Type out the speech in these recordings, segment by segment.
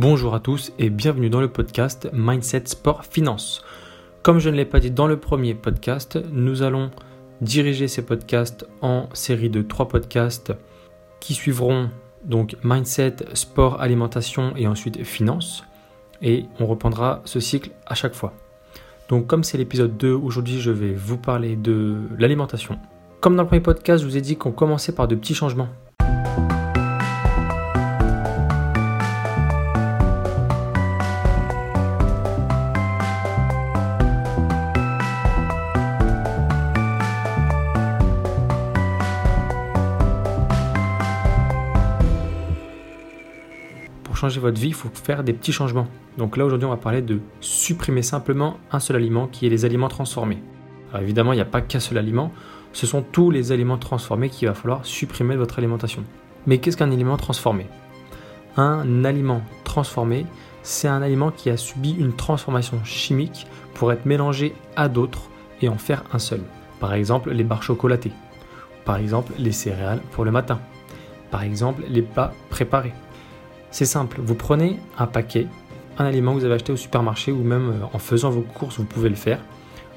Bonjour à tous et bienvenue dans le podcast Mindset Sport Finance. Comme je ne l'ai pas dit dans le premier podcast, nous allons diriger ces podcasts en série de trois podcasts qui suivront donc Mindset, Sport, Alimentation et ensuite Finance. Et on reprendra ce cycle à chaque fois. Donc comme c'est l'épisode 2, aujourd'hui je vais vous parler de l'alimentation. Comme dans le premier podcast, je vous ai dit qu'on commençait par de petits changements changer votre vie, il faut faire des petits changements. Donc là aujourd'hui on va parler de supprimer simplement un seul aliment qui est les aliments transformés. Alors évidemment il n'y a pas qu'un seul aliment, ce sont tous les aliments transformés qu'il va falloir supprimer de votre alimentation. Mais qu'est-ce qu'un aliment transformé? Un aliment transformé, c'est un aliment qui a subi une transformation chimique pour être mélangé à d'autres et en faire un seul. Par exemple les barres chocolatées, par exemple les céréales pour le matin, par exemple les plats préparés. C'est simple, vous prenez un paquet, un aliment que vous avez acheté au supermarché ou même euh, en faisant vos courses, vous pouvez le faire.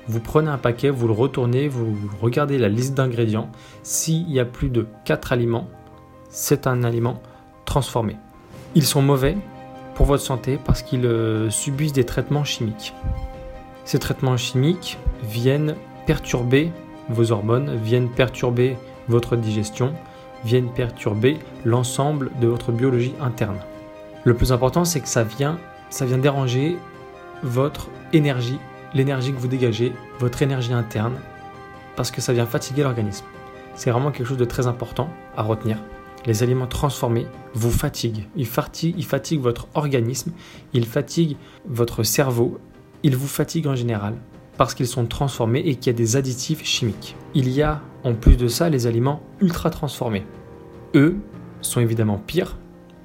Vous prenez un paquet, vous le retournez, vous regardez la liste d'ingrédients. S'il y a plus de 4 aliments, c'est un aliment transformé. Ils sont mauvais pour votre santé parce qu'ils euh, subissent des traitements chimiques. Ces traitements chimiques viennent perturber vos hormones, viennent perturber votre digestion, viennent perturber l'ensemble de votre biologie interne. Le plus important, c'est que ça vient, ça vient déranger votre énergie, l'énergie que vous dégagez, votre énergie interne, parce que ça vient fatiguer l'organisme. C'est vraiment quelque chose de très important à retenir. Les aliments transformés vous fatiguent. Ils fatiguent, ils fatiguent votre organisme, ils fatiguent votre cerveau, ils vous fatiguent en général parce qu'ils sont transformés et qu'il y a des additifs chimiques. Il y a en plus de ça les aliments ultra transformés. Eux sont évidemment pires.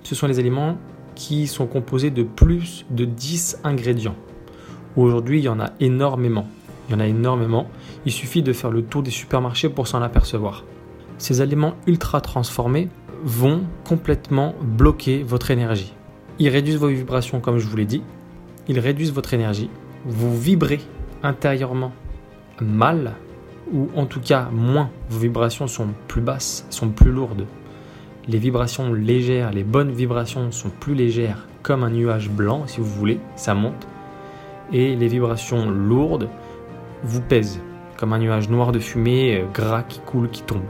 Ce sont les aliments qui sont composés de plus de 10 ingrédients. Aujourd'hui, il y en a énormément. Il y en a énormément. Il suffit de faire le tour des supermarchés pour s'en apercevoir. Ces aliments ultra transformés vont complètement bloquer votre énergie. Ils réduisent vos vibrations comme je vous l'ai dit. Ils réduisent votre énergie. Vous vibrez intérieurement mal, ou en tout cas moins, vos vibrations sont plus basses, sont plus lourdes. Les vibrations légères, les bonnes vibrations sont plus légères, comme un nuage blanc, si vous voulez, ça monte. Et les vibrations lourdes vous pèsent, comme un nuage noir de fumée, euh, gras qui coule, qui tombe.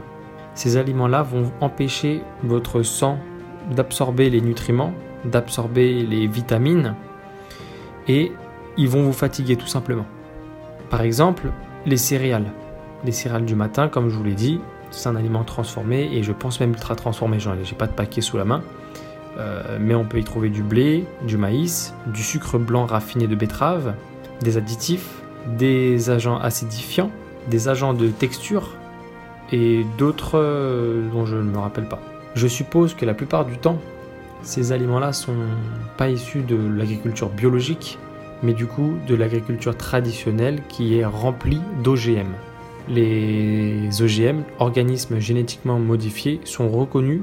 Ces aliments-là vont empêcher votre sang d'absorber les nutriments, d'absorber les vitamines, et ils vont vous fatiguer tout simplement. Par exemple, les céréales. Les céréales du matin, comme je vous l'ai dit, c'est un aliment transformé et je pense même ultra transformé. J'en ai pas de paquet sous la main. Euh, mais on peut y trouver du blé, du maïs, du sucre blanc raffiné de betterave, des additifs, des agents acidifiants, des agents de texture et d'autres euh, dont je ne me rappelle pas. Je suppose que la plupart du temps, ces aliments-là sont pas issus de l'agriculture biologique, mais du coup de l'agriculture traditionnelle qui est remplie d'OGM. Les OGM, organismes génétiquement modifiés, sont reconnus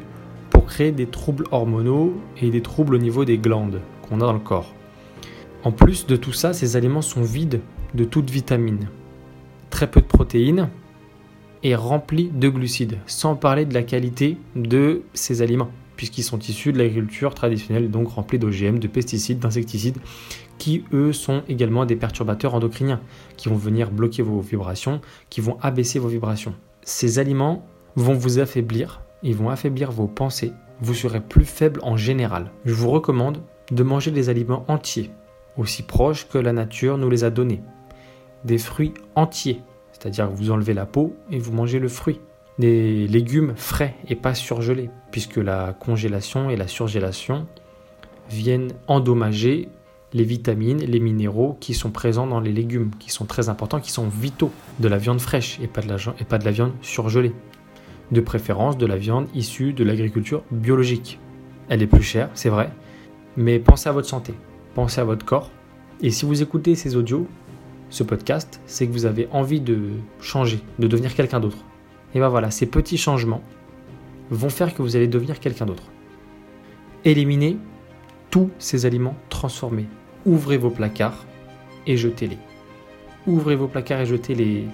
pour créer des troubles hormonaux et des troubles au niveau des glandes qu'on a dans le corps. En plus de tout ça, ces aliments sont vides de toute vitamine, très peu de protéines et remplis de glucides, sans parler de la qualité de ces aliments puisqu'ils sont issus de l'agriculture traditionnelle, donc remplis d'OGM, de pesticides, d'insecticides, qui eux sont également des perturbateurs endocriniens, qui vont venir bloquer vos vibrations, qui vont abaisser vos vibrations. Ces aliments vont vous affaiblir, ils vont affaiblir vos pensées, vous serez plus faible en général. Je vous recommande de manger des aliments entiers, aussi proches que la nature nous les a donnés. Des fruits entiers, c'est-à-dire que vous enlevez la peau et vous mangez le fruit des légumes frais et pas surgelés, puisque la congélation et la surgélation viennent endommager les vitamines, les minéraux qui sont présents dans les légumes, qui sont très importants, qui sont vitaux, de la viande fraîche et pas de la, viande surgelée. De préférence de la viande issue de l'agriculture biologique. Elle est plus chère, c'est vrai, mais pensez à votre santé, pensez à votre corps. Et si vous écoutez ces audios, ce podcast, c'est que vous avez envie de changer, de devenir quelqu'un d'autre. Et bien voilà, ces petits changements vont faire que vous allez devenir quelqu'un d'autre. Éliminez tous ces aliments transformés. Ouvrez vos placards et jetez-les. Ouvrez vos placards et jetez-les.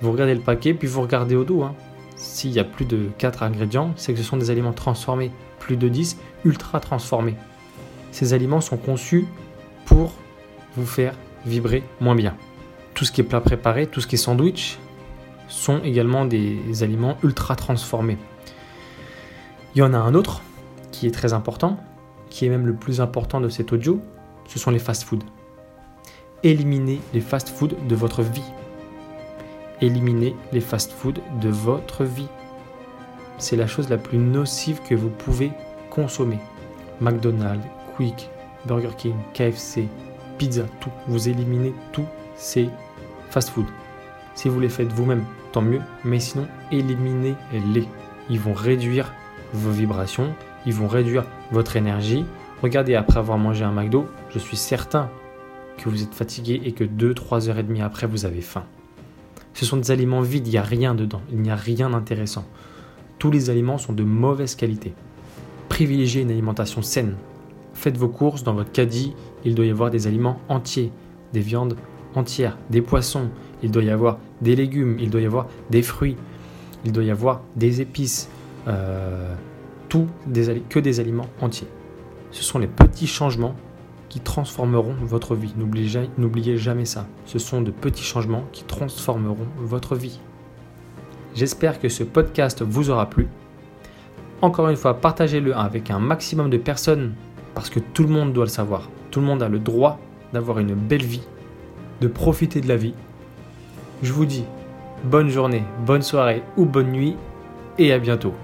Vous regardez le paquet, puis vous regardez au dos. Hein. S'il y a plus de 4 ingrédients, c'est que ce sont des aliments transformés. Plus de 10, ultra transformés. Ces aliments sont conçus pour vous faire vibrer moins bien. Tout ce qui est plat préparé, tout ce qui est sandwich, sont également des aliments ultra transformés. Il y en a un autre qui est très important, qui est même le plus important de cet audio, ce sont les fast-foods. Éliminez les fast-foods de votre vie. Éliminez les fast-foods de votre vie. C'est la chose la plus nocive que vous pouvez consommer. McDonald's, Quick, Burger King, KFC, pizza, tout. Vous éliminez tous ces fast-foods. Si vous les faites vous-même, tant mieux, mais sinon, éliminez-les. Ils vont réduire vos vibrations, ils vont réduire votre énergie. Regardez, après avoir mangé un McDo, je suis certain que vous êtes fatigué et que 2-3 heures et demie après, vous avez faim. Ce sont des aliments vides, il n'y a rien dedans, il n'y a rien d'intéressant. Tous les aliments sont de mauvaise qualité. Privilégiez une alimentation saine. Faites vos courses dans votre caddie, il doit y avoir des aliments entiers, des viandes entières, des poissons, il doit y avoir des légumes, il doit y avoir des fruits, il doit y avoir des épices, euh, tout que des aliments entiers. Ce sont les petits changements qui transformeront votre vie. N'oubliez jamais ça. Ce sont de petits changements qui transformeront votre vie. J'espère que ce podcast vous aura plu. Encore une fois, partagez-le avec un maximum de personnes parce que tout le monde doit le savoir. Tout le monde a le droit d'avoir une belle vie, de profiter de la vie. Je vous dis bonne journée, bonne soirée ou bonne nuit et à bientôt.